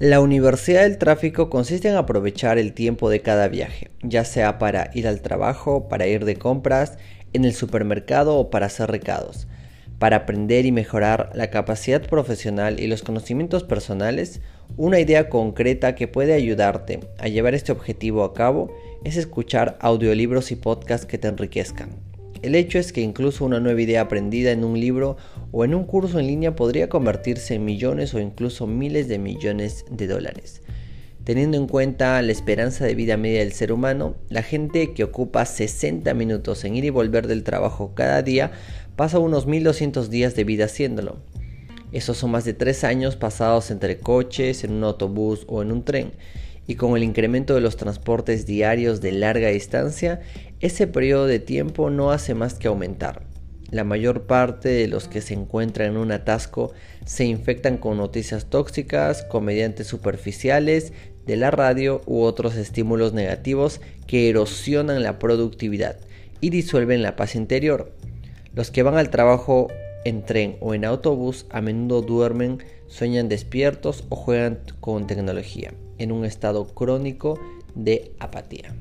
La Universidad del Tráfico consiste en aprovechar el tiempo de cada viaje, ya sea para ir al trabajo, para ir de compras, en el supermercado o para hacer recados. Para aprender y mejorar la capacidad profesional y los conocimientos personales, una idea concreta que puede ayudarte a llevar este objetivo a cabo es escuchar audiolibros y podcasts que te enriquezcan. El hecho es que incluso una nueva idea aprendida en un libro o en un curso en línea podría convertirse en millones o incluso miles de millones de dólares. Teniendo en cuenta la esperanza de vida media del ser humano, la gente que ocupa 60 minutos en ir y volver del trabajo cada día pasa unos 1200 días de vida haciéndolo. Esos son más de 3 años pasados entre coches, en un autobús o en un tren y con el incremento de los transportes diarios de larga distancia, ese periodo de tiempo no hace más que aumentar. La mayor parte de los que se encuentran en un atasco se infectan con noticias tóxicas, comediantes superficiales, de la radio u otros estímulos negativos que erosionan la productividad y disuelven la paz interior. Los que van al trabajo en tren o en autobús a menudo duermen, sueñan despiertos o juegan con tecnología en un estado crónico de apatía.